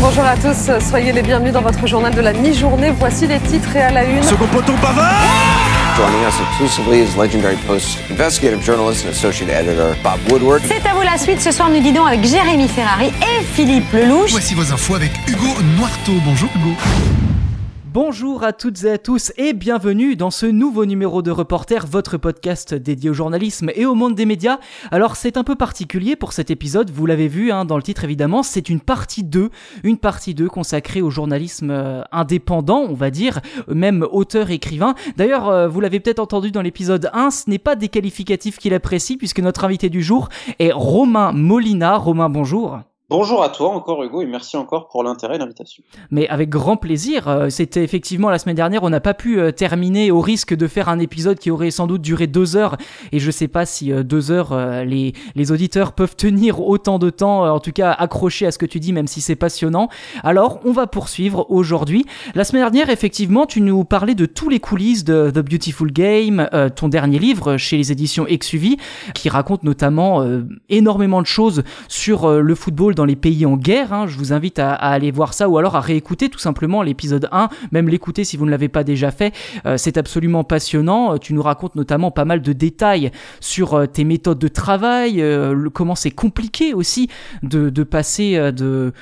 Bonjour à tous, soyez les bienvenus dans votre journal de la mi-journée. Voici les titres et à la une. Second poteau Pavard Joining us exclusively is legendary Post investigative journalist and associate editor Bob Woodward. C'est à vous la suite. Ce soir, nous dînons avec Jérémy Ferrari et Philippe Lelouch. Voici vos infos avec Hugo Noirteau. Bonjour Hugo. Bonjour à toutes et à tous et bienvenue dans ce nouveau numéro de Reporter, votre podcast dédié au journalisme et au monde des médias. Alors c'est un peu particulier pour cet épisode, vous l'avez vu hein, dans le titre évidemment, c'est une partie 2, une partie 2 consacrée au journalisme euh, indépendant, on va dire, même auteur-écrivain. D'ailleurs, euh, vous l'avez peut-être entendu dans l'épisode 1, ce n'est pas des qualificatifs qu'il apprécie puisque notre invité du jour est Romain Molina. Romain, bonjour. Bonjour à toi encore Hugo et merci encore pour l'intérêt et l'invitation. Mais avec grand plaisir. Euh, C'était effectivement la semaine dernière, on n'a pas pu euh, terminer au risque de faire un épisode qui aurait sans doute duré deux heures. Et je sais pas si euh, deux heures les, les auditeurs peuvent tenir autant de temps, en tout cas accrocher à ce que tu dis, même si c'est passionnant. Alors on va poursuivre aujourd'hui. La semaine dernière, effectivement, tu nous parlais de tous les coulisses de The Beautiful Game, ton dernier livre chez les éditions Exuvie, qui raconte notamment énormément de choses sur le football dans les pays en guerre. hein. Je vous invite à, aller voir ça ou alors à réécouter tout simplement l'épisode 1, même l'écouter si vous ne l'avez pas déjà fait. Euh, c'est absolument passionnant. Euh, Tu nous racontes notamment pas mal de détails sur euh, tes méthodes de travail, comment c'est compliqué aussi de, passer de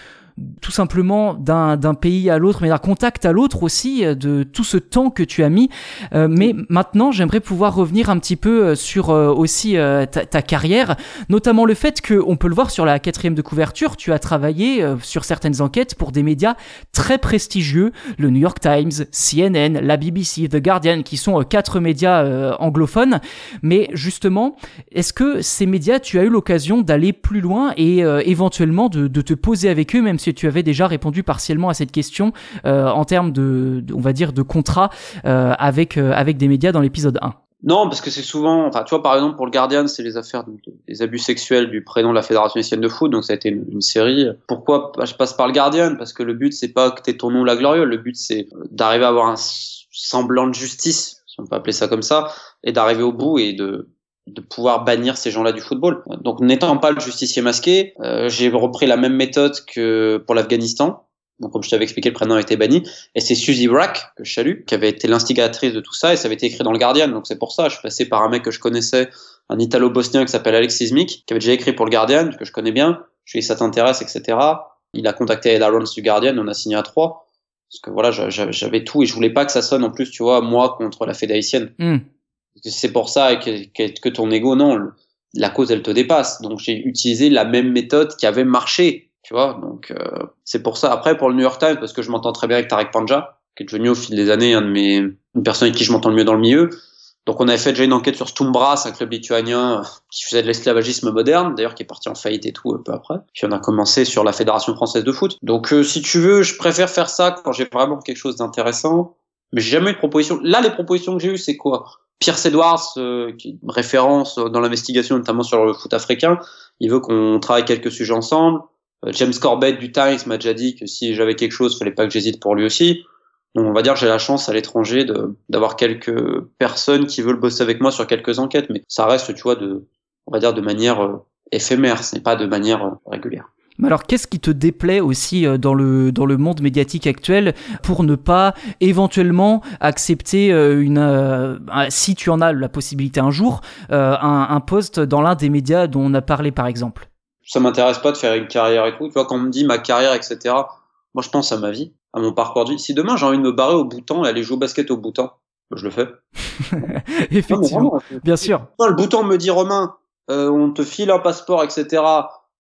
tout simplement d'un pays à l'autre, mais d'un contact à l'autre aussi, euh, de tout ce temps que tu as mis. Euh, mais maintenant, j'aimerais pouvoir revenir un petit peu euh, sur aussi ta, carrière, notamment le fait que, on peut le voir sur la quatrième de couverture, tu as travaillé sur certaines enquêtes pour des médias très prestigieux, le New York Times, CNN, la BBC, The Guardian, qui sont quatre médias anglophones. Mais justement, est-ce que ces médias, tu as eu l'occasion d'aller plus loin et éventuellement de, de te poser avec eux, même si tu avais déjà répondu partiellement à cette question euh, en termes de, on va dire, de contrat euh, avec euh, avec des médias dans l'épisode 1 Non, parce que c'est souvent, enfin, tu vois, par exemple, pour le Guardian, c'est les affaires de- de- des abus sexuels du prénom de la Fédération haïtienne de foot, donc ça a été une, série. Pourquoi je passe par le Guardian? Parce que le but, c'est pas que t'aies ton nom la gloriole, le but, c'est d'arriver à avoir un semblant de justice, si on peut appeler ça comme ça, et d'arriver au bout et de de pouvoir bannir ces gens-là du football. Donc, n'étant pas le justicier masqué, euh, j'ai repris la même méthode que pour l'Afghanistan. Donc, comme je t'avais expliqué, le prénom a été banni. Et c'est Suzy Brack, que je salue, qui avait été l'instigatrice de tout ça, et ça avait été écrit dans le Guardian. Donc c'est pour ça, je suis passé par un mec que je connaissais, un italo-bosnien qui s'appelle Alex Sismic, qui avait déjà écrit pour le Guardian, que je connais bien. Je lui ai dit, ça t'intéresse, etc. Il a contacté Ed Aarons du Guardian, on a signé à trois. Parce que voilà, j'a- j'a- j'avais tout, et je voulais pas que ça sonne en plus, tu vois, moi contre la Fédé. C'est pour ça que, ton ego, non, la cause, elle te dépasse. Donc j'ai utilisé la même méthode qui avait marché, tu vois. Donc euh, c'est pour ça. Après, pour le New York Times, parce que je m'entends très bien avec Tarek Panja, qui est devenu au fil des années un de mes, une personne avec qui je m'entends le mieux dans le milieu. Donc on avait fait déjà une enquête sur Stumbras, un club lituanien euh, qui faisait de l'esclavagisme moderne, d'ailleurs qui est parti en faillite et tout un peu après. Puis on a commencé sur la Fédération française de foot. Donc euh, si tu veux, je préfère faire ça quand j'ai vraiment quelque chose d'intéressant. Mais j'ai jamais eu de proposition. Là, les propositions que j'ai eues, c'est quoi? Pierce Edwards, euh, qui est référence dans l'investigation, notamment sur le foot africain, il veut qu'on travaille quelques sujets ensemble. Euh, James Corbett du Times m'a déjà dit que si j'avais quelque chose, fallait pas que j'hésite pour lui aussi. Donc on va dire j'ai la chance à l'étranger d'avoir quelques personnes qui veulent bosser avec moi sur quelques enquêtes, mais ça reste, tu vois, de, on va dire de manière euh, éphémère, ce n'est pas de manière euh, régulière. Mais alors, qu'est-ce qui te déplaît aussi euh, dans le dans le monde médiatique actuel pour ne pas éventuellement accepter euh, une euh, si tu en as la possibilité un jour euh, un, un poste dans l'un des médias dont on a parlé par exemple? Ça m'intéresse pas de faire une carrière et tout. Tu vois, quand on me dit ma carrière, etc., moi je pense à ma vie, à mon parcours de vie. Si demain j'ai envie de me barrer au Bhoutan et aller jouer au basket au Bhoutan, bah, je le fais. Non, Effectivement, bien sûr. Le bouton me dit Romain, euh, on te file un passeport, etc.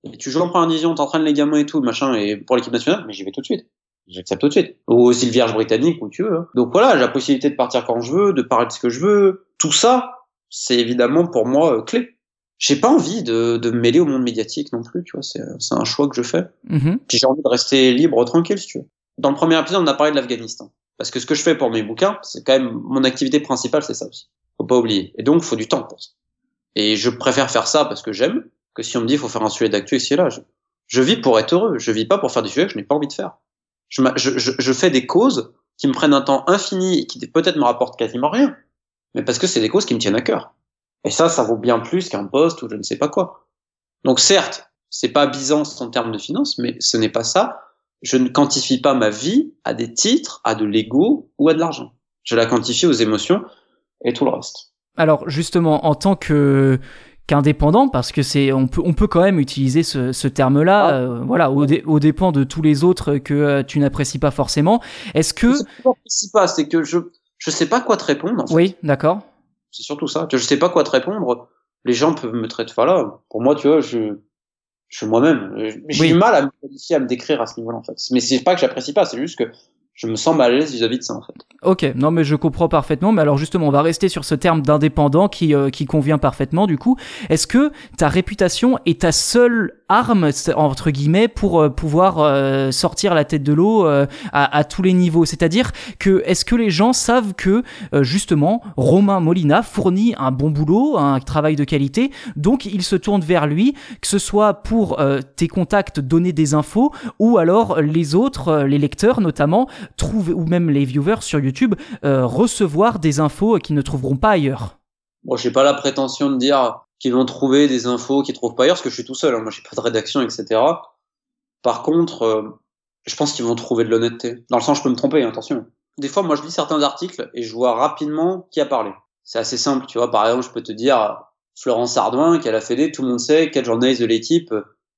Et tu joues en première division, t'entraînes les gamins et tout, machin, et pour l'équipe nationale, mais j'y vais tout de suite. J'accepte tout de suite. Ou aux îles Vierges britanniques, où tu veux. hein. Donc voilà, j'ai la possibilité de partir quand je veux, de parler de ce que je veux. Tout ça, c'est évidemment pour moi euh, clé. j'ai pas envie de, de me mêler au monde médiatique non plus, tu vois. C'est, c'est un choix que je fais. Mhm. Puis j'ai envie de rester libre, tranquille, si tu veux. Dans le premier épisode, on a parlé de l'Afghanistan. Parce que ce que je fais pour mes bouquins, c'est quand même mon activité principale, c'est ça aussi. Faut pas oublier. Et donc, faut du temps pour ça. Et je préfère faire ça parce que j'aime, que si on me dit, il faut faire un sujet d'actu ici et là. Je, vis pour être heureux. Je vis pas pour faire des sujets que je n'ai pas envie de faire. Je fais des causes qui me prennent un temps infini et qui peut-être me rapportent quasiment rien. Mais parce que c'est des causes qui me tiennent à cœur. Et ça, ça vaut bien plus qu'un poste ou je ne sais pas quoi. Donc certes, c'est pas Byzance en termes de finances, mais ce n'est pas ça. Je ne quantifie pas ma vie à des titres, à de l'ego ou à de l'argent. Je la quantifie aux émotions et tout le reste. Alors justement, en tant que qu'indépendant, parce que c'est on peut on peut quand même utiliser ce, ce terme-là, Ah. euh, voilà, au, dé- au dépend de tous les autres que euh, tu n'apprécies pas forcément. Est-ce que C'est pas que je pas, c'est que je je sais pas quoi te répondre. En fait. oui, d'accord. C'est surtout ça. Je sais pas quoi te répondre. Les gens peuvent me traiter. Voilà. Pour moi, tu vois, je je suis moi-même. J'ai Oui. du mal à me qualifier, à me décrire à ce niveau-là en fait. Mais c'est pas que j'apprécie pas, c'est juste que je me sens mal à l'aise vis-à-vis de ça en fait. Ok, non mais je comprends parfaitement. Mais alors justement, on va rester sur ce terme d'indépendant qui euh, qui convient parfaitement. Du coup, est-ce que ta réputation est ta seule arme entre guillemets pour euh, pouvoir euh, sortir la tête de l'eau à, tous les niveaux? C'est-à-dire que est-ce que les gens savent que justement Romain Molina fournit un bon boulot, un travail de qualité, donc ils se tournent vers lui, que ce soit pour tes contacts donner des infos ou alors les autres, les lecteurs notamment, trouver ou même les viewers sur YouTube euh, recevoir des infos qu'ils ne trouveront pas ailleurs. Bon, j'ai pas la prétention de dire qu'ils vont trouver des infos qu'ils trouvent pas ailleurs, parce que je suis tout seul. hein. Moi, j'ai pas de rédaction, etc. Par contre, euh, je pense qu'ils vont trouver de l'honnêteté. Dans le sens, je peux me tromper, hein, attention. Des fois, moi, je lis certains articles et je vois rapidement qui a parlé. C'est assez simple, tu vois. Par exemple, je peux te dire Florence Ardouin, qui a Fédé, tout le monde sait quel journaliste de l'équipe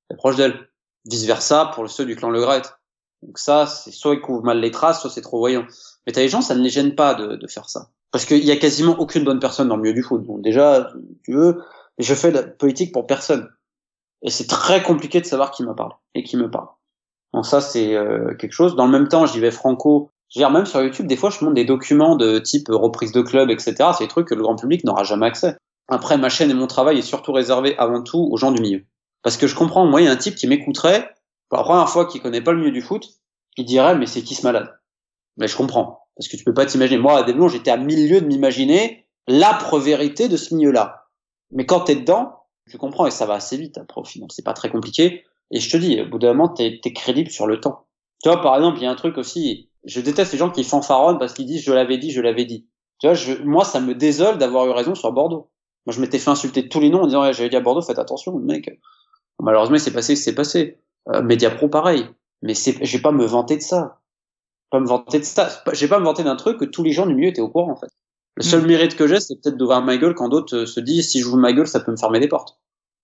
est proche d'elle. Vice versa pour ceux du clan Le Gret. Donc ça, c'est soit ils couvrent mal les traces, soit c'est trop voyant. Mais t'as les gens, ça ne les gêne pas de, de faire ça. Parce qu'il y a quasiment aucune bonne personne dans le milieu du foot. Donc déjà, tu veux, je fais de la politique pour personne. Et c'est très compliqué de savoir qui me parle et qui me parle. Donc ça, c'est euh, quelque chose. Dans le même temps, j'y vais franco. Je même sur YouTube, des fois, je monte des documents de type reprise de club, etc. C'est des trucs que le grand public n'aura jamais accès. Après, ma chaîne et mon travail est surtout réservé avant tout aux gens du milieu. Parce que je comprends, moi, il y a un type qui m'écouterait, pour la première fois, qui connaît pas le milieu du foot, qui dirait, mais c'est qui ce malade? Mais je comprends. Parce que tu peux pas t'imaginer. Moi, à moments, j'étais à mille lieues de m'imaginer l'âpre vérité de ce milieu-là. Mais quand t'es dedans, tu comprends et ça va assez vite après au final. C'est pas très compliqué. Et je te dis, au bout d'un moment, t'es es crédible sur le temps. Tu vois, par exemple, il y a un truc aussi, je déteste les gens qui fanfaronnent parce qu'ils disent je l'avais dit, je l'avais dit. Tu vois, je, moi, ça me désole d'avoir eu raison sur Bordeaux. Moi, je m'étais fait insulter de tous les noms en disant ouais, j'avais dit à Bordeaux, faites attention, mec. Malheureusement, c'est passé, c'est passé. Euh, Mediapro, pareil. Mais c'est, je vais pas me vanter de ça. Pas me vanter de ça. C'est pas- me vanter d'un truc que tous les gens du milieu étaient au courant, en fait. Le seul mérite que j'ai, c'est peut-être d'ouvrir ma gueule quand d'autres euh, se disent si je joue ma gueule, ça peut me fermer des portes.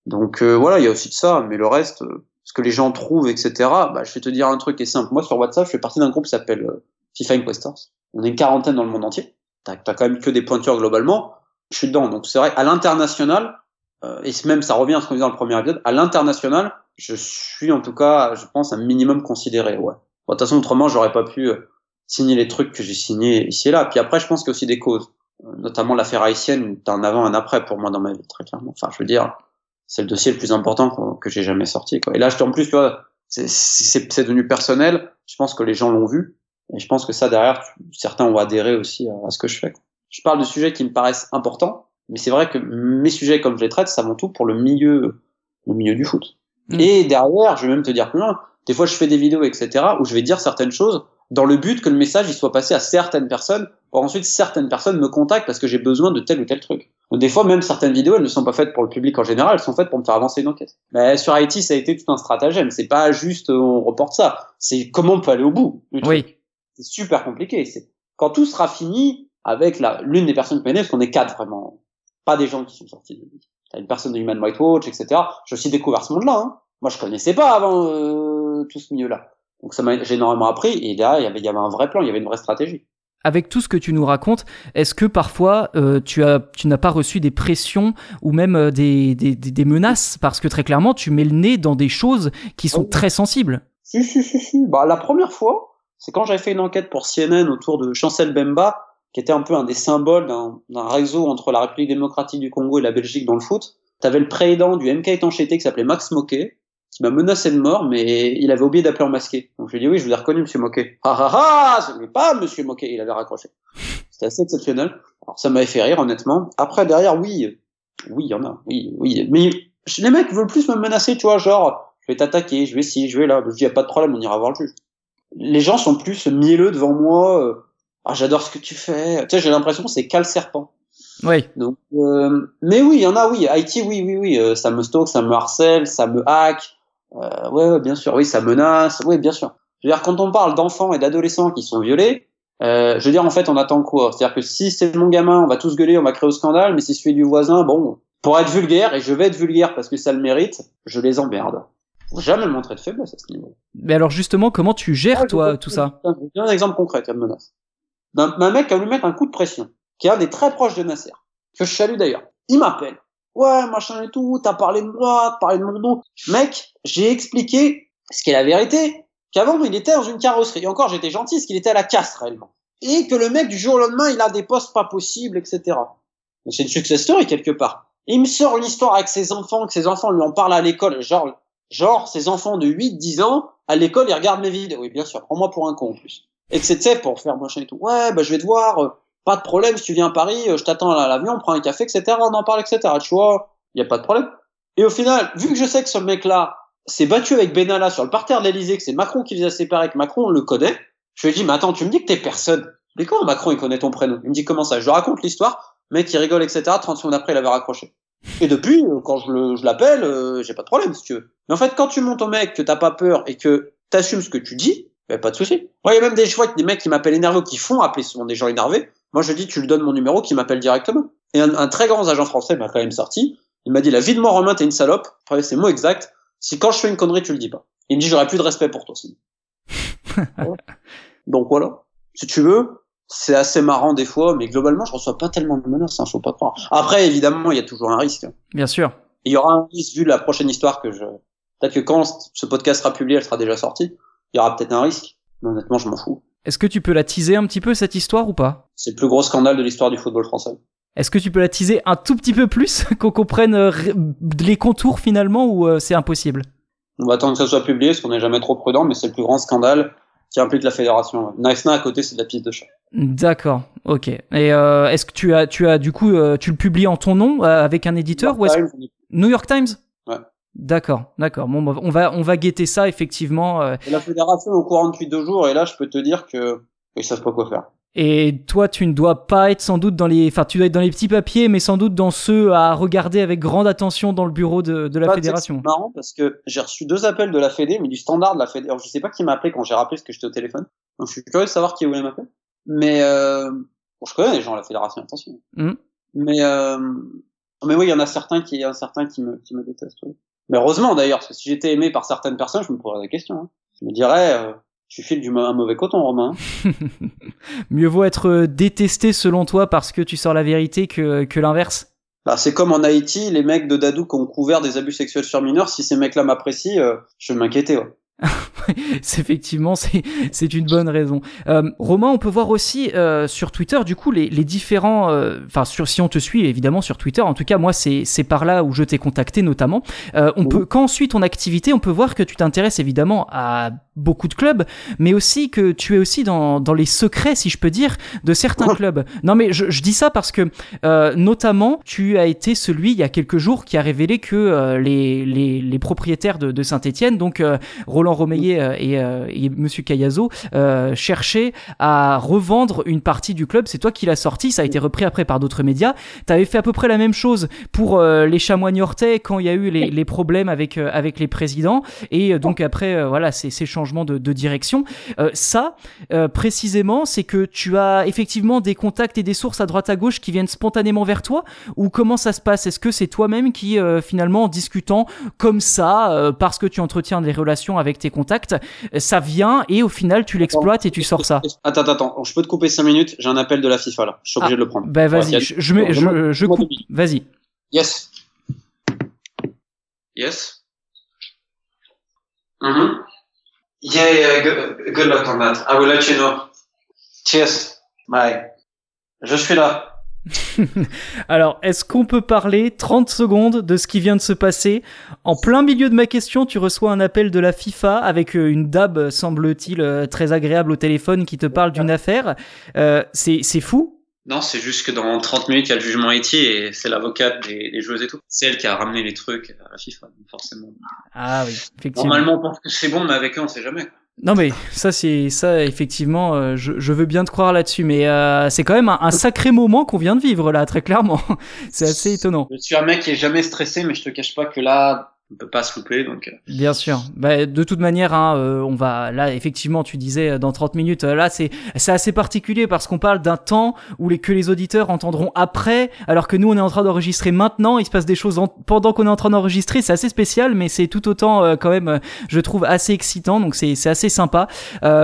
Donc euh, voilà, il y a aussi de ça, mais le reste, euh, ce que les gens trouvent, etc. Bah, je vais te dire un truc qui est simple. Moi, sur WhatsApp, je fais partie d'un groupe qui s'appelle euh, FIFA Inquestors. On est une quarantaine dans le monde entier. T'as as quand même que des pointures globalement. Je suis dedans, donc c'est vrai. À l'international, euh, et même ça revient à ce qu'on disait dans le premier épisode, à l'international, je suis en tout cas, je pense, un minimum considéré. Ouais. Bon, de toute façon, autrement, j'aurais pas pu euh, signer les trucs que j'ai signés ici et là. Puis après, je pense qu'il y a aussi des causes, Euh, notamment l'affaire haïtienne, t'as un avant, un après pour moi dans ma vie, très clairement. Enfin, je veux dire, c'est le dossier le plus important que j'ai jamais sorti. Quoi. Et là, je en plus, tu vois, c'est- devenu personnel. Je pense que les gens l'ont vu, et je pense que ça derrière, certains ont adhéré aussi à, ce que je fais. quoi. Je parle de sujets qui me paraissent importants, mais c'est vrai que mes sujets, comme je les traite, c'est avant tout pour le milieu, le milieu du foot. Mm. Et derrière, je vais même te dire plus loin. Des fois, je fais des vidéos, etc., où je vais dire certaines choses dans le but que le message il soit passé à certaines personnes, pour ensuite certaines personnes me contactent parce que j'ai besoin de tel ou tel truc. Donc, des fois, même certaines vidéos, elles ne sont pas faites pour le public en général, elles sont faites pour me faire avancer une enquête. Mais sur Haïti, ça a été tout un stratagème. C'est pas juste euh, on reporte ça. C'est comment on peut aller au bout. du truc. Oui. C'est super compliqué. C'est quand tout sera fini avec la l'une des personnes qui m'aident, parce qu'on est quatre vraiment, pas des gens qui sont sortis de T'as une personne de Human Rights Watch, etc. J'ai aussi découvert ce monde-là. Hein. Moi, je connaissais pas avant euh, tout ce milieu-là. Donc ça m'a j'ai énormément appris. Et là, il y avait, il y avait un vrai plan, il y avait une vraie stratégie. Avec tout ce que tu nous racontes, est-ce que parfois euh, tu as tu n'as pas reçu des pressions ou même euh, des, des, des, des menaces? Parce que très clairement tu mets le nez dans des choses qui sont Oui. très sensibles. Si, si, si, si. Bah, la première fois, c'est quand j'avais fait une enquête pour CNN autour de Chancel Bemba, qui était un peu un des symboles d'un réseau entre la République démocratique du Congo et la Belgique dans le foot. T'avais le président du MK étanchéité qui s'appelait Max Moquet, qui m'a menacé de mort, mais il avait oublié d'appeler en masqué. Donc je lui ai dit oui, je vous ai reconnu, monsieur Moquet. Ah ah ah, ce n'est pas monsieur Moquet. Il avait raccroché. C'était assez exceptionnel. Alors ça m'avait fait rire, honnêtement. Après, derrière, oui, oui, il y en a, oui, oui. Mais les mecs veulent plus me menacer, tu vois, genre, je vais t'attaquer, je vais ci, je vais là. Je dis, y a pas de problème, on ira voir le juge. Les gens sont plus mielleux devant moi. Ah, j'adore ce que tu fais. Tu sais, j'ai l'impression que c'est cal serpent. Oui. Donc, euh, mais oui, il y en a, oui. Haïti, oui, oui, oui. euh, ça me stocke, ça me harcèle, ça me hack. Euh, ouais, ouais, bien sûr. Oui, ça menace. Oui, bien sûr. Je veux dire, quand on parle d'enfants et d'adolescents qui sont violés, euh, je veux dire, en fait, on attend quoi? C'est-à-dire que si c'est mon gamin, on va tous gueuler, on va créer au scandale, mais si celui du voisin, bon, pour être vulgaire, et je vais être vulgaire parce que ça le mérite, je les emmerde. Faut jamais montrer de faiblesse à ce niveau. Mais alors justement, comment tu gères Ah, toi tout ça? Je un exemple concret, une menace. D'un mec a voulu mettre un coup de pression, qui est un des très proches de Nasser, que je salue d'ailleurs. Il m'appelle. Ouais, machin et tout, t'as parlé de moi, t'as parlé de mon dos. Mec, j'ai expliqué ce qui est la vérité, qu'avant il était dans une carrosserie. Et encore, j'étais gentil, parce qu'il était à la casse réellement. Et que le mec, du jour au lendemain, il a des postes pas possibles, etc. C'est une success story quelque part. Il me sort l'histoire avec ses enfants, que ses enfants lui en parlent à l'école, genre, genre, ses enfants de 8, 10 ans, à l'école, ils regardent mes vidéos. Oui, bien sûr, prends-moi pour un con en plus. Et que c'était pour faire machin et tout. Ouais, bah, je vais te voir, euh, pas de problème, si tu viens à Paris, euh, je t'attends à l'avion, on prend un café, etc., on en parle, etc., tu vois, y a pas de problème. Et au final, vu que je sais que ce mec-là s'est battu avec Benalla sur le parterre de l'Elysée, que c'est Macron qui les a séparés, que Macron on le connaît, je lui ai dit, mais attends, tu me dis que t'es personne. Mais comment Macron il connaît ton prénom? Il me dit comment ça? Je lui raconte l'histoire, mec il rigole, etc., 30 secondes après il avait raccroché. Et depuis, euh, quand je le- je l'appelle, euh, j'ai pas de problème si tu veux. Mais en fait, quand tu montes au mec, que t'as pas peur et que t'assumes ce que tu dis, y pas de souci. Moi, il y a même des fois des mecs qui m'appellent énervé ou qui font appeler souvent des gens énervés. Moi, je dis, tu lui donnes mon numéro, qui m'appelle directement. Et un, un très grand agent français m'a quand même sorti. Il m'a dit, la vie de moi, Romain, t'es une salope. Après, c'est mot exact. Si quand je fais une connerie, tu le dis pas. Il me dit, j'aurais plus de respect pour toi, sinon. Voilà. Donc voilà. Si tu veux, c'est assez marrant des fois, mais globalement, je reçois pas tellement de menaces, hein, faut pas croire. Après, évidemment, il y a toujours un risque. Bien sûr. Il y aura un risque vu la prochaine histoire que je. Peut-être que quand ce podcast sera publié, elle sera déjà sortie. Il y aura peut-être un risque. Mais honnêtement, je m'en fous. Est-ce que tu peux la teaser un petit peu cette histoire ou pas? C'est le plus gros scandale de l'histoire du football français. Est-ce que tu peux la teaser un tout petit peu plus, qu'on comprenne euh, les contours finalement ou euh, c'est impossible? On va attendre que ça soit publié, parce qu'on n'est jamais trop prudent, mais c'est le plus grand scandale qui implique la fédération. Naïsna à côté, c'est de la piste de chat. D'accord, ok. Et euh, est-ce que tu as, tu as du coup, tu le publies en ton nom avec un éditeur ou Times, New York Times? D'accord, d'accord. Bon, bah, on va, on va guetter ça effectivement. euh, Et La fédération est au courant depuis deux jours, et là, je peux te dire que ils savent pas quoi faire. Et toi, tu ne dois pas être sans doute dans les, enfin, tu dois être dans les petits papiers, mais sans doute dans ceux à regarder avec grande attention dans le bureau de, de la fédération. C'est marrant parce que j'ai reçu deux appels de la Fédé, mais du standard de la Fédé. Alors, je sais pas qui m'a appelé quand j'ai rappelé parce que j'étais au téléphone. Donc, je suis curieux de savoir qui voulait m'appeler. Mais euh... bon, je connais les gens à la fédération, attention. Mhm. Mais euh... mais oui, il y en a certains qui, il y en a certains qui me, qui me détestent. oui. Mais heureusement d'ailleurs, parce que si j'étais aimé par certaines personnes, je me poserais des questions. hein. Je me dirais, euh, tu files du un mauvais coton, Romain. Mieux vaut être euh, détesté selon toi parce que tu sors la vérité que, que l'inverse. Bah, c'est comme en Haïti, les mecs de Dadou qui ont couvert des abus sexuels sur mineurs. Si ces mecs-là m'apprécient, euh, je vais m'inquiéter. Ouais. c'est effectivement c'est une bonne raison. Euh, Romain, on peut voir aussi euh, sur Twitter du coup les, les différents, euh, enfin sur si on te suit évidemment sur Twitter. En tout cas moi c'est par là où je t'ai contacté notamment. On Oui. peut quand on suit ton activité, on peut voir que tu t'intéresses évidemment à beaucoup de clubs, mais aussi que tu es aussi dans dans les secrets si je peux dire de certains clubs. Non mais je, je dis ça parce que notamment tu as été celui il y a quelques jours qui a révélé que les, les les propriétaires de, de Saint-Étienne donc euh, Roland euh, et, euh, et Monsieur Cayazo euh, cherchaient à revendre une partie du club. C'est toi qui l'as sorti, ça a été repris après par d'autres médias. Tu avais fait à peu près la même chose pour les chamois niortais quand il y a eu les, problèmes avec avec les présidents et donc après voilà ces, changements de, direction. Ça précisément, c'est que tu as effectivement des contacts et des sources à droite à gauche qui viennent spontanément vers toi ou comment ça se passe? Est-ce que c'est toi-même qui finalement en discutant comme ça parce que tu entretiens des relations avec tes contacts, ça vient et au final tu l'exploites et tu sors ça. Attends, attends, attends. Je peux te couper cinq minutes. J'ai un appel de la FIFA là. Je suis obligé Ah, de le prendre. Bah vas-y, Ouais, je, je, mets- je, je coupe. Vas-y. Yes. Yes. Mhm. Yeah, yeah, good, good luck on that. I will let you know. Cheers. Bye. Je suis là. Alors, est-ce qu'on peut parler 30 secondes de ce qui vient de se passer En plein milieu de ma question, tu reçois un appel de la FIFA avec euh, une DAB, semble-t-il, euh, très agréable au téléphone qui te parle d'une affaire. Euh, c'est fou? Non, c'est juste que dans 30 minutes, il y a le jugement Haïti et c'est l'avocate des, des, joueuses et tout. C'est elle qui a ramené les trucs à la FIFA, forcément. Ah oui, effectivement. Normalement, on pense que c'est bon, mais avec eux, on sait jamais. Non mais ça c'est ça effectivement euh, je, je, veux bien te croire là-dessus mais euh, c'est quand même un, un sacré moment qu'on vient de vivre là très clairement c'est assez étonnant. Je suis un mec qui est jamais stressé mais je te cache pas que là on peut pas se louper donc. Euh. Bien sûr. Bah, de toute manière, hein, euh, on va là effectivement, tu disais euh, dans 30 minutes. là, c'est c'est assez particulier parce qu'on parle d'un temps où les que les auditeurs entendront après, alors que nous on est en train d'enregistrer maintenant. Il se passe des choses pendant qu'on est en train d'enregistrer. C'est assez spécial, mais c'est tout autant quand même, je trouve assez excitant. Donc c'est c'est assez sympa.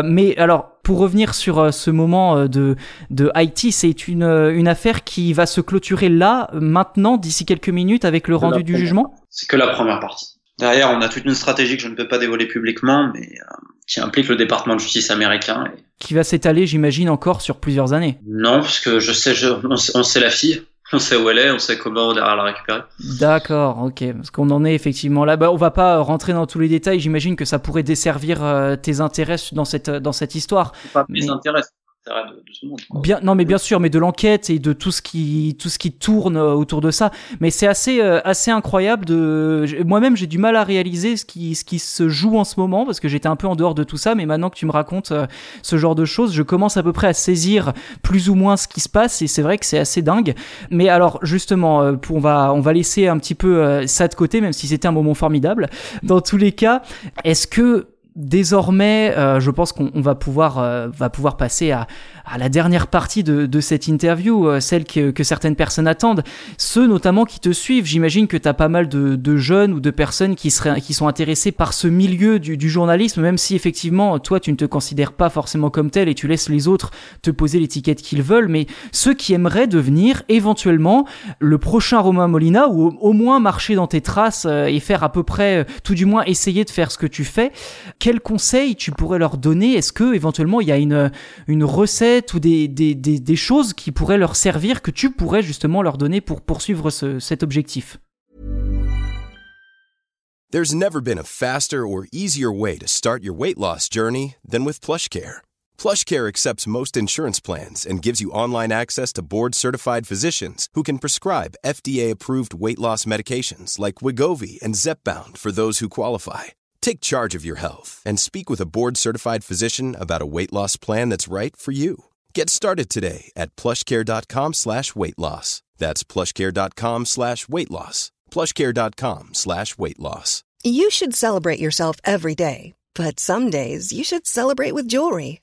mais alors pour revenir sur ce moment de, de Haïti, c'est une, une affaire qui va se clôturer là, maintenant, d'ici quelques minutes, avec le rendu du jugement c'est que la première partie. Derrière, on a toute une stratégie que je ne peux pas dévoiler publiquement, mais euh, qui implique le département de justice américain. Qui va s'étaler, j'imagine, encore sur plusieurs années. Non, parce que je sais, je, on, sait, la fille, on sait où elle est, on sait comment on la récupérer. D'accord, ok. Parce qu'on en est effectivement là. Bah, on va pas rentrer dans tous les détails. J'imagine que ça pourrait desservir euh, tes intérêts dans cette dans cette histoire. Pas mes intérêts, Bien, non, mais bien sûr, mais de l'enquête et de tout ce qui, tout ce qui tourne euh, autour de ça. Mais c'est assez, euh, assez incroyable de. Moi-même, j'ai du mal à réaliser ce qui, ce qui se joue en ce moment parce que j'étais un peu en dehors de tout ça. Mais maintenant que tu me racontes euh, ce genre de choses, je commence à peu près à saisir plus ou moins ce qui se passe et c'est vrai que c'est assez dingue. Mais alors, justement, on va, on va laisser un petit peu ça de côté, même si c'était un moment formidable. Dans tous les cas, est-ce que désormais, euh, je pense qu'on va pouvoir euh, va pouvoir passer à, à la dernière partie de, de cette interview, euh, celle que, que, certaines personnes attendent, ceux notamment qui te suivent. J'imagine que tu as pas mal de, de, jeunes ou de personnes qui seraient qui sont intéressés par ce milieu du, du, journalisme, même si effectivement toi tu ne te considères pas forcément comme tel et tu laisses les autres te poser l'étiquette qu'ils veulent, mais ceux qui aimeraient devenir éventuellement le prochain Romain Molina ou au, au moins marcher dans tes traces et faire à peu près, tout du moins essayer de faire ce que tu fais quels conseils tu pourrais leur donner? Est-ce que éventuellement il y a une, recette ou des, choses qui pourraient leur servir, que tu pourrais justement leur donner pour poursuivre ce, cet objectif? There's never been a faster or easier way to start your weight loss journey than with PlushCare. PlushCare accepts most insurance plans and gives you online access to board-certified physicians who can prescribe FDA-approved weight loss medications like Wigovi and Zepbound for those who qualify. Take charge of your health and speak with a board certified physician about a weight loss plan that's right for you. Get started today at plushcare.com slash weight loss. That's plushcare.com slash weight loss. Plushcare.com slash weight loss. You should celebrate yourself every day, but some days you should celebrate with jewelry.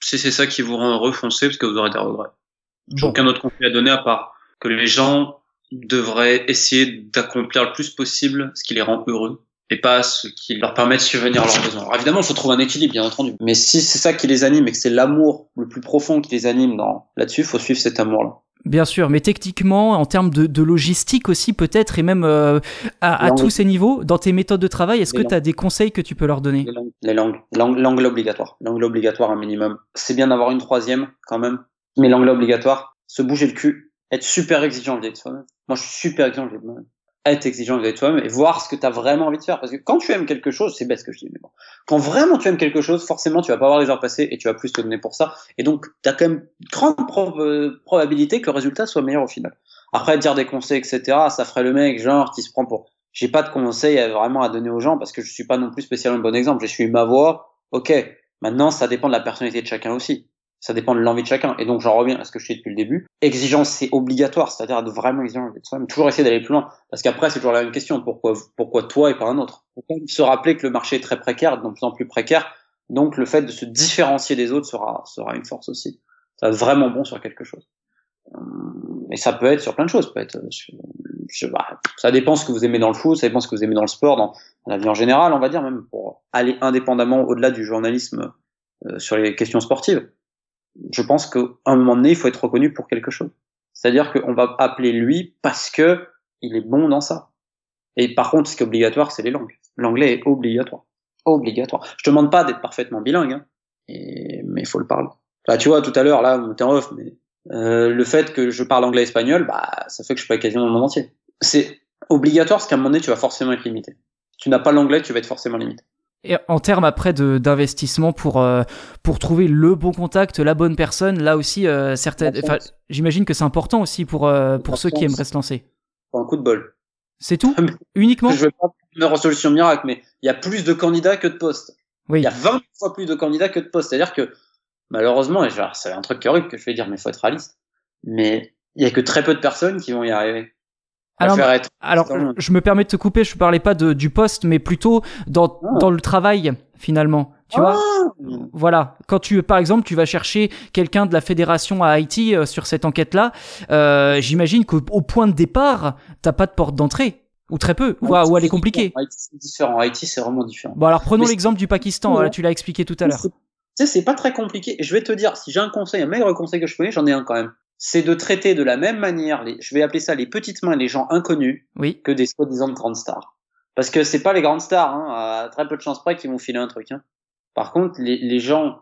Si c'est ça qui vous rend heureux, foncez parce que vous aurez des regrets. J'ai aucun autre conseil à donner à part que les gens devraient essayer d'accomplir le plus possible ce qui les rend heureux et pas ce qui leur permet de subvenir à leurs besoins. Alors évidemment, il faut trouver un équilibre, bien entendu. Mais si c'est ça qui les anime et que c'est l'amour le plus profond qui les anime dans là-dessus, il faut suivre cet amour-là. Bien sûr, mais techniquement, en termes de, de logistique aussi peut-être, et même euh, à, à tous ces niveaux, dans tes méthodes de travail, est-ce que tu as des conseils que tu peux leur donner? Les langues, l'anglais obligatoire, l'anglais obligatoire un minimum. C'est bien d'avoir une troisième quand même, mais l'anglais obligatoire, se bouger le cul, être super exigeant vis-à-vis de soi-même. Moi, je suis super exigeant vis-à-vis de moi-même. Être exigeant vis-à-vis de toi-même et voir ce que tu vraiment envie de faire. Parce que quand tu aimes quelque chose, c'est bête ce que je dis, mais bon. Quand vraiment tu aimes quelque chose, forcément, tu vas pas voir les heures passer et tu vas plus te donner pour ça. Et donc, tu as quand même grande probabilité que le résultat soit meilleur au final. Après, dire des conseils, etc., ça ferait le mec, genre, qui se prend pour... J'ai pas de conseils vraiment à donner aux gens parce que je suis pas non plus spécialement un bon exemple. Je suis ma voix. Ok. Maintenant, ça dépend de la personnalité de chacun aussi ça dépend de l'envie de chacun. Et donc, j'en reviens à ce que je dis depuis le début. Exigence, c'est obligatoire, c'est-à-dire de vraiment exiger soi-même, toujours essayer d'aller plus loin. Parce qu'après, c'est toujours la même question. Pourquoi, pourquoi toi et pas un autre? Pourquoi se rappeler que le marché est très précaire, de plus en plus précaire? Donc, le fait de se différencier des autres sera, sera une force aussi. Ça va être vraiment bon sur quelque chose. Et ça peut être sur plein de choses. Peut être, sur- je- bah, ça dépend ce que vous aimez dans le foot, ça dépend ce que vous aimez dans le sport, dans, dans la vie en général, on va dire, même pour aller indépendamment au-delà du journalisme euh, sur les questions sportives. Je pense qu'à un moment donné, il faut être reconnu pour quelque chose. C'est-à-dire qu'on va appeler lui parce que il est bon dans ça. Et par contre, ce qui est obligatoire, c'est les langues. L'anglais est obligatoire. Obligatoire. Je te demande pas d'être parfaitement bilingue, hein, mais il faut le parler. Là, tu vois, tout à l'heure, là, on était en off, mais euh, le fait que je parle anglais et espagnol, bah, ça fait que je peux quasiment le monde entier. C'est obligatoire parce qu'à un moment donné, tu vas forcément être limité. Tu n'as pas l'anglais, tu vas être forcément limité. Et en termes après d'investissement pour euh, pour trouver le bon contact, la bonne personne, là aussi euh, certaines, j'imagine que c'est important aussi pour euh, pour ceux qui aimeraient se lancer. Un coup de bol. C'est tout Uniquement Je vais pas une solution miracle, mais il y a plus de candidats que de postes. Oui. Il y a 20 fois plus de candidats que de postes. C'est-à-dire que, malheureusement, et c'est un truc horrible que je vais dire, mais faut être réaliste. Mais il y a que très peu de personnes qui vont y arriver. Alors, être. Alors, je me permets de te couper, je parlais pas de, du poste, mais plutôt dans, Ah. dans le travail, finalement. Tu vois Ah Voilà. Quand tu, par exemple, tu vas chercher quelqu'un de la fédération à Haïti euh, sur cette enquête-là, euh, j'imagine qu'au au point de départ, t'as pas de porte d'entrée. Ou très peu. Ou, ou elle est compliquée. Haïti, c'est différent. Haïti, c'est vraiment différent. Bon, alors prenons Mais l'exemple du Pakistan. Ouais. Voilà, tu l'as expliqué tout à l'heure. Tu sais, c'est pas très compliqué. Et je vais te dire, si j'ai un conseil, un meilleur conseil que je connais, j'en ai un quand même. C'est de traiter de la même manière, les, je vais appeler ça les petites mains, les gens inconnus, Oui. que des soi-disant de grandes stars. Parce que c'est pas les grandes stars, hein, à très peu de chances près qu'ils vont filer un truc. Hein. Par contre, les, les gens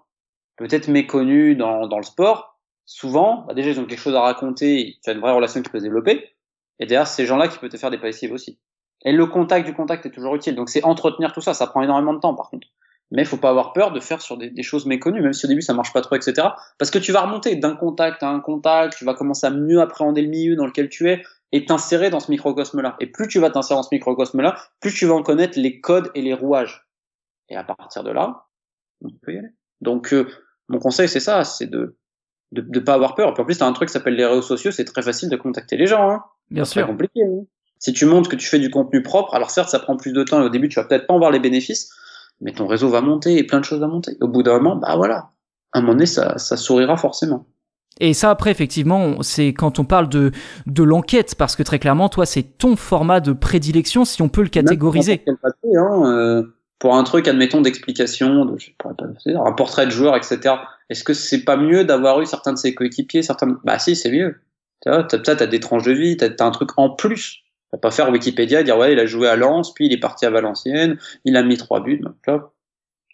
peut-être méconnus dans, dans le sport, souvent, bah déjà ils ont quelque chose à raconter, tu as une vraie relation qui peut se développer, et derrière c'est ces gens-là qui peuvent te faire des passives aussi. Et le contact du contact est toujours utile, donc c'est entretenir tout ça, ça prend énormément de temps par contre. Mais il faut pas avoir peur de faire sur des, des choses méconnues, même si au début ça marche pas trop, etc. Parce que tu vas remonter d'un contact à un contact, tu vas commencer à mieux appréhender le milieu dans lequel tu es et t'insérer dans ce microcosme-là. Et plus tu vas t'insérer dans ce microcosme-là, plus tu vas en connaître les codes et les rouages. Et à partir de là, on peut y aller. Donc, euh, mon conseil, c'est ça, c'est de, de de pas avoir peur. Et puis en plus, t'as un truc qui s'appelle les réseaux sociaux, c'est très facile de contacter les gens. Hein. Bien C'est sûr. compliqué. hein. Si tu montres que tu fais du contenu propre, alors certes, ça prend plus de temps et au début, tu vas peut-être pas en voir les bénéfices, mais ton réseau va monter et plein de choses vont monter. Au bout d'un moment, bah voilà, à un moment donné, ça, ça sourira forcément. Et ça, après, effectivement, c'est quand on parle de, de l'enquête, parce que très clairement, toi, c'est ton format de prédilection, si on peut le catégoriser. Papier, hein, euh, pour un truc, admettons, d'explication, de, un portrait de joueur, etc. Est-ce que c'est pas mieux d'avoir eu certains de ses coéquipiers, certains, bah si, c'est mieux. Tu vois, t'as, t'as des tranches de vie, t'as, t'as un truc en plus. Vas pas faire Wikipédia et dire, ouais, il a joué à Lens, puis il est parti à Valenciennes, il a mis trois buts, donc.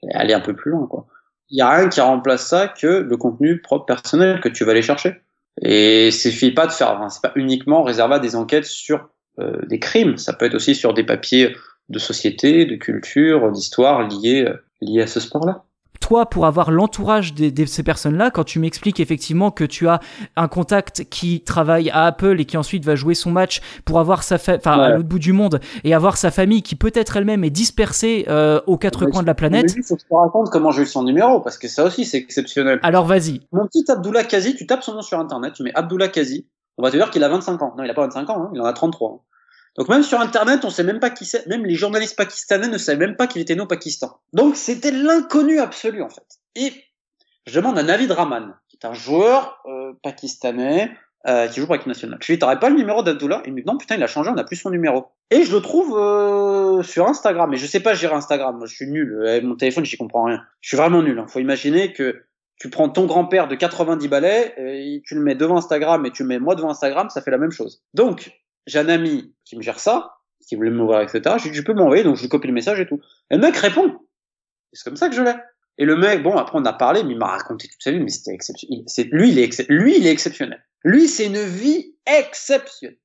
Et aller un peu plus loin, quoi. Il y a rien qui remplace ça que le contenu propre personnel que tu vas aller chercher. Et c'est suffit pas de faire, enfin, c'est pas uniquement réservé à des enquêtes sur euh, des crimes. Ça peut être aussi sur des papiers de société, de culture, d'histoire liés, euh, liés à ce sport-là. Toi, pour avoir l'entourage de, de ces personnes-là, quand tu m'expliques effectivement que tu as un contact qui travaille à Apple et qui ensuite va jouer son match pour avoir sa fa- enfin à l'autre bout du monde et avoir sa famille qui peut-être elle-même est dispersée euh, aux quatre Ouais, coins de la planète. Lui, faut que je te raconte comment j'ai eu son numéro, parce que ça aussi, c'est exceptionnel. Alors vas-y. Mon petit Abdullah Kazi, tu tapes son nom sur Internet, tu mets Abdullah Kazi, on va te dire qu'il a 25 ans. Non, il a pas 25 ans, hein, il en a 33. Donc même sur Internet, on sait même pas qui c'est. Même les journalistes pakistanais ne savaient même pas qu'il était né au Pakistan. Donc c'était l'inconnu absolu en fait. Et je demande à Navid Rahman, qui est un joueur euh, pakistanais euh, qui joue pour l'équipe nationale. Je lui dis, t'aurais pas le numéro d'Abdullah? Il me dit, non, putain, il a changé, on n'a plus son numéro. Et je le trouve euh, sur Instagram. Mais je sais pas gérer Instagram. Moi, je suis nul. Avec mon téléphone, j'y comprends rien. Je suis vraiment nul. Hein. Faut imaginer que tu prends ton grand-père de 90 balais, et tu le mets devant Instagram et tu mets moi devant Instagram, ça fait la même chose. Donc, j'ai un ami qui me gère ça, qui voulait m'ouvrir, etc. Je lui dis, tu peux m'envoyer, donc je lui copie le message et tout. Et le mec répond. C'est comme ça que je l'ai. Et le mec, bon, après on a parlé, mais il m'a raconté toute sa vie, mais c'était exceptionnel. Lui, il est lui, il est exceptionnel. Lui, c'est une vie exceptionnelle.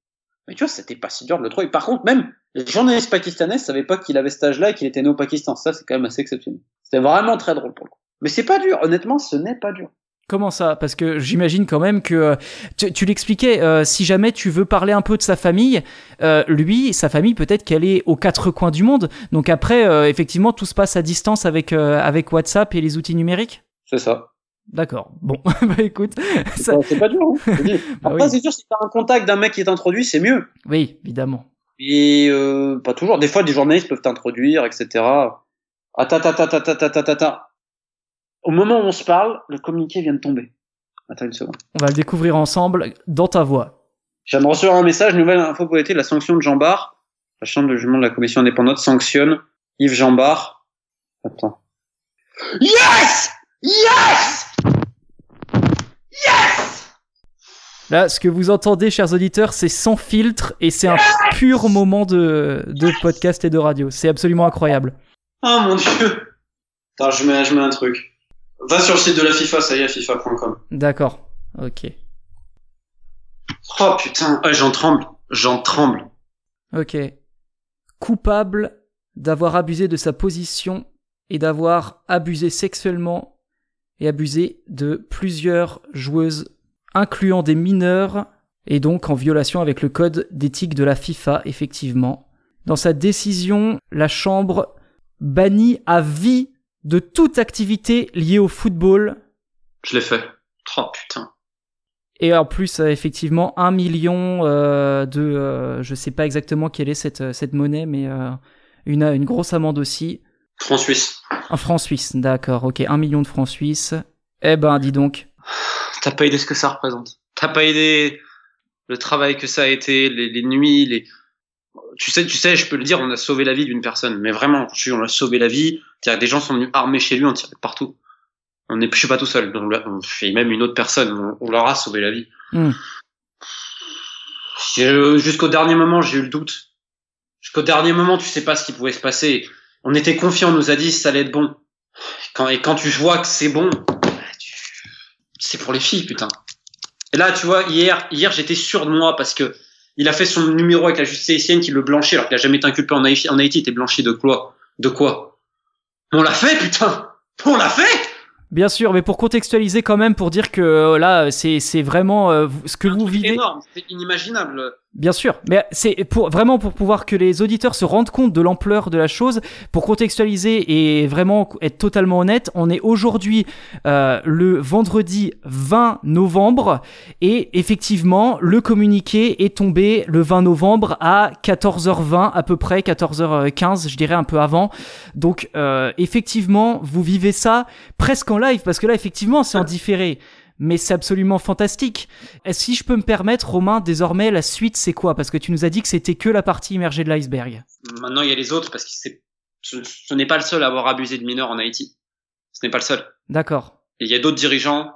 Mais tu vois, c'était pas si dur de le trouver. Par contre, même les journalistes pakistanais savaient pas qu'il avait cet âge-là et qu'il était né au Pakistan. Ça, c'est quand même assez exceptionnel. C'était vraiment très drôle pour le coup. Mais c'est pas dur. Honnêtement, ce n'est pas dur. Comment ça? Parce que j'imagine quand même que euh, tu, tu l'expliquais. euh, si jamais tu veux parler un peu de sa famille, euh, lui, sa famille, peut-être qu'elle est aux quatre coins du monde. Donc après, euh, effectivement, tout se passe à distance avec avec WhatsApp et les outils numériques? C'est ça. D'accord. Bon, bah écoute, ça- C'est pas dur. Hein. Bah Après, oui. c'est sûr, si t'as un contact d'un mec qui est introduit, c'est mieux. oui, évidemment. Et pas toujours. Des fois, des journalistes peuvent t'introduire, etc. Attends, attends, attends, attends, attends, attends, attends. Au moment où on se parle, le communiqué vient de tomber. Attends une seconde. On va le découvrir ensemble dans ta voix. Je viens de recevoir un message, nouvelle info pour l'été, la sanction de Jean Barre. La chambre de jugement de la commission indépendante sanctionne Yves Jean Barre. Attends. Yes! Yes! Yes! Là, ce que vous entendez, chers auditeurs, c'est sans filtre et c'est un pur moment de, de podcast et de radio. C'est absolument incroyable. Oh mon dieu. Attends, je mets, je mets un truc. Va sur le site de la FIFA, ça y est, FIFA.com. D'accord. Ok. Oh putain, ouais, j'en tremble. J'en tremble. Ok. Coupable d'avoir abusé de sa position et d'avoir abusé sexuellement et abusé de plusieurs joueuses, incluant des mineurs, et donc en violation avec le code d'éthique de la FIFA, effectivement. Dans sa décision, la Chambre bannit à vie de toute activité liée au football. Je l'ai fait. Oh putain. Et en plus, euh, effectivement, un million euh, de, euh, je sais pas exactement quelle est cette cette monnaie, mais euh, une une grosse amende aussi. Franc suisse. Un franc suisse, d'accord, ok, un million de francs suisses. Eh ben, dis donc. T'as pas idée ce que ça représente. T'as pas idée le travail que ça a été, les, les nuits, les. Tu sais, tu sais, je peux le dire, on a sauvé la vie d'une personne, mais vraiment, je suis, on a sauvé la vie. C'est-à-dire, des gens sont venus armés chez lui, on tirait partout. On est, je suis pas tout seul, on, l'a- on fait même une autre personne, on, on leur a sauvé la vie. Hmm. Jusqu'au dernier moment, j'ai eu le doute. Jusqu'au dernier moment, tu sais pas ce qui pouvait se passer. On était confiants, on nous a dit ça allait être bon. Quand, et quand tu vois que c'est bon, tu- c'est pour les filles, putain. Et là, tu vois, hier, hier, j'étais sûr de moi parce que il a fait son numéro avec la justice haïtienne qui le blanchit alors qu'il a jamais été inculpé en Haïti. En Haïti, il était blanchi de quoi? De quoi? On l'a fait, putain On l'a fait Bien sûr, mais pour contextualiser quand même, pour dire que euh, là, c'est c'est vraiment euh, ce que vous vivez. Énorme, c'est inimaginable. Bien sûr, mais c'est pour vraiment pour pouvoir que les auditeurs se rendent compte de l'ampleur de la chose. Pour contextualiser et vraiment être totalement honnête, on est aujourd'hui euh, le vendredi 20 novembre et effectivement le communiqué est tombé le 20 novembre à 14h20 à peu près, 14h15 je dirais un peu avant. Donc euh, effectivement vous vivez ça presque en live parce que là effectivement c'est en différé mais c'est absolument fantastique. Et si je peux me permettre, Romain, désormais, la suite, c'est quoi? Parce que tu nous as dit que c'était que la partie immergée de l'iceberg. Maintenant, il y a les autres parce que c'est, ce, n'est pas le seul à avoir abusé de mineurs en Haïti. Ce n'est pas le seul. D'accord. Il y a d'autres dirigeants.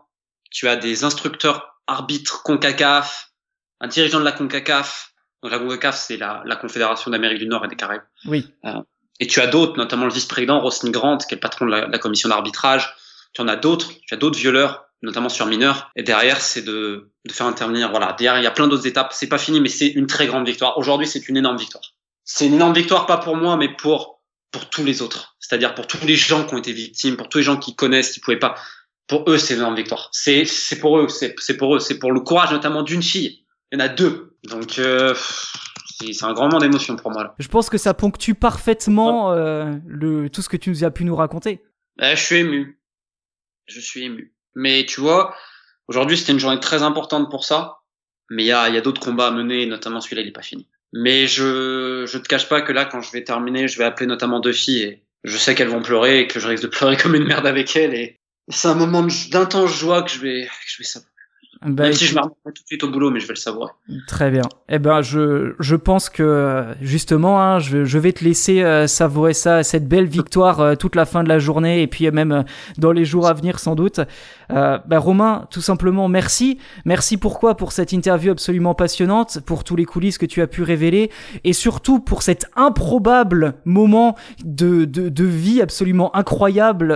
Tu as des instructeurs arbitres CONCACAF, un dirigeant de la CONCACAF. Donc la CONCACAF, c'est la, la Confédération d'Amérique du Nord et des Caraïbes. Oui. Et tu as d'autres, notamment le vice-président Rosny Grant, qui est le patron de la, de la commission d'arbitrage. Tu en as d'autres. Tu as d'autres violeurs, notamment sur mineurs. Et derrière, c'est de, de faire intervenir. Voilà. Derrière, il y a plein d'autres étapes. C'est pas fini, mais c'est une très grande victoire. Aujourd'hui, c'est une énorme victoire. C'est une énorme victoire, pas pour moi, mais pour pour tous les autres. C'est-à-dire pour tous les gens qui ont été victimes, pour tous les gens qui connaissent, qui pouvaient pas. Pour eux, c'est une énorme victoire. C'est c'est pour eux, c'est c'est pour eux, c'est pour le courage notamment d'une fille. Il y en a deux. Donc euh, c'est un grand moment d'émotion pour moi là. Je pense que ça ponctue parfaitement euh, le, tout ce que tu nous as pu nous raconter. Eh, je suis ému. Je suis ému. Mais tu vois, aujourd'hui c'était une journée très importante pour ça. Mais il y a, y a d'autres combats à mener, notamment celui-là, il est pas fini. Mais je, je te cache pas que là, quand je vais terminer, je vais appeler notamment deux filles et je sais qu'elles vont pleurer et que je risque de pleurer comme une merde avec elles et c'est un moment d'intense joie que je vais, que je vais. Bah, Même si je remets pas tout de suite au boulot, mais je vais le savourer. Très bien. Eh ben, je, je pense que justement, hein, je, je vais te laisser euh, savourer ça, cette belle victoire euh, toute la fin de la journée et puis euh, même euh, dans les jours à venir sans doute. Bah, Romain, tout simplement, merci. Merci pourquoi Pour cette interview absolument passionnante, pour tous les coulisses que tu as pu révéler et surtout pour cet improbable moment de, de, de vie absolument incroyable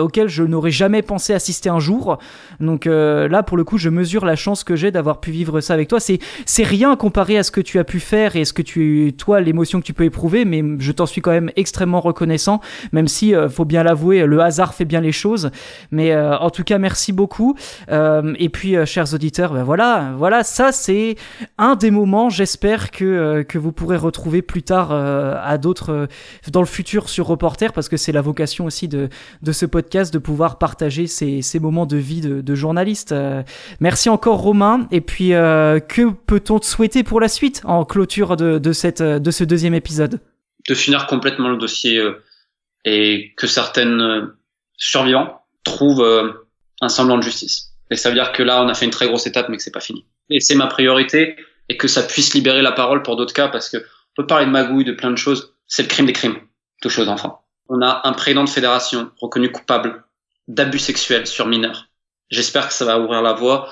auquel je n'aurais jamais pensé assister un jour. Donc là, pour le coup, je mesure la chance que j'ai d'avoir pu vivre ça avec toi. C'est rien comparé à ce que tu as pu faire et ce que tu toi l'émotion que tu peux éprouver, mais je t'en suis quand même extrêmement reconnaissant. Même si euh, faut bien l'avouer, le hasard fait bien les choses. Mais euh, en tout cas, merci beaucoup. Euh, et puis, euh, chers auditeurs, ben voilà, voilà, ça c'est un des moments. J'espère que que vous pourrez retrouver plus tard à d'autres dans le futur sur Reporter, parce que c'est la vocation aussi de de ce podcast de pouvoir partager ces ces moments de vie de, de journaliste. Merci encore Romain. Et puis euh, que peut-on te souhaiter pour la suite en clôture de, de, cette, euh, de ce deuxième épisode? De finir complètement le dossier euh, et que certaines survivants trouvent un semblant de justice. Et ça veut dire que là, on a fait une très grosse étape, mais que c'est pas fini. Et c'est ma priorité, et que ça puisse libérer la parole pour d'autres cas, parce que on peut parler de magouille, de plein de choses. C'est le crime des crimes, touché aux enfants. On a un président de fédération reconnu coupable d'abus sexuels sur mineurs. J'espère que ça va ouvrir la voie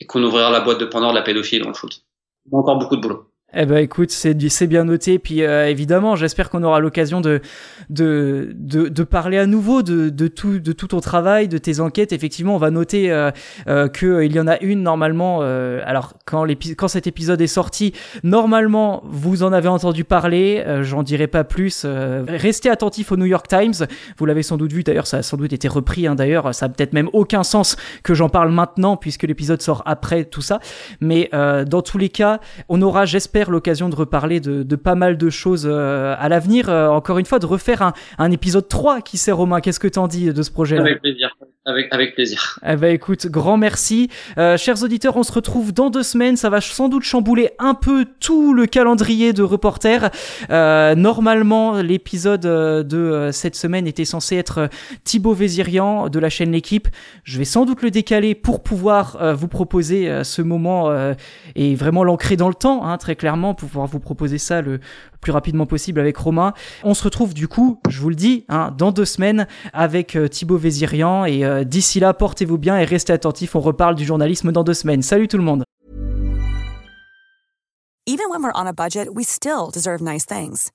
et qu'on ouvrira la boîte de Pandore de la pédophilie dans le foot. Encore beaucoup de boulot. Eh ben écoute, c'est bien noté. Puis euh, évidemment, j'espère qu'on aura l'occasion de, de de de parler à nouveau de de tout de tout ton travail, de tes enquêtes. Effectivement, on va noter euh, euh, que il y en a une normalement. Euh, alors quand quand cet épisode est sorti, normalement vous en avez entendu parler. Euh, j'en dirai pas plus. restez attentifs au New York Times. Vous l'avez sans doute vu. D'ailleurs, ça a sans doute été repris. Hein, D'ailleurs, ça a peut-être même aucun sens que j'en parle maintenant puisque l'épisode sort après tout ça. Mais dans tous les cas, on aura, j'espère l'occasion de reparler de, pas mal de choses euh, à l'avenir. Euh, encore une fois, de refaire un, épisode 3 qui sert Romain. Qu'est-ce que t'en dis de ce projet-là? Avec plaisir. Avec, plaisir. Eh ben écoute, grand merci. Euh, chers auditeurs, on se retrouve dans deux semaines. Ça va sans doute chambouler un peu tout le calendrier de reporters. Euh, normalement, l'épisode euh, de cette semaine était censé être Thibaut Vézirian de la chaîne L'équipe. Je vais sans doute le décaler pour pouvoir vous proposer ce moment et vraiment l'ancrer dans le temps, hein, très clairement, pour pouvoir vous proposer ça le plus rapidement possible avec Romain. On se retrouve du coup, je vous le dis, hein, dans deux semaines avec Thibaut Vézirian et d'ici là, portez-vous bien et restez attentifs. On reparle du journalisme dans deux semaines. Salut tout le monde. Even when we're on a budget, we still deserve nice things.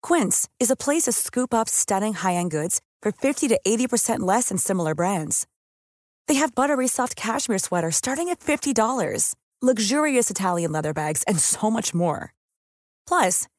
Quince is a place to scoop up stunning high-end goods for 50 to 80% less than similar brands. They have buttery soft cashmere sweaters starting at $50, luxurious Italian leather bags, and so much more. Plus,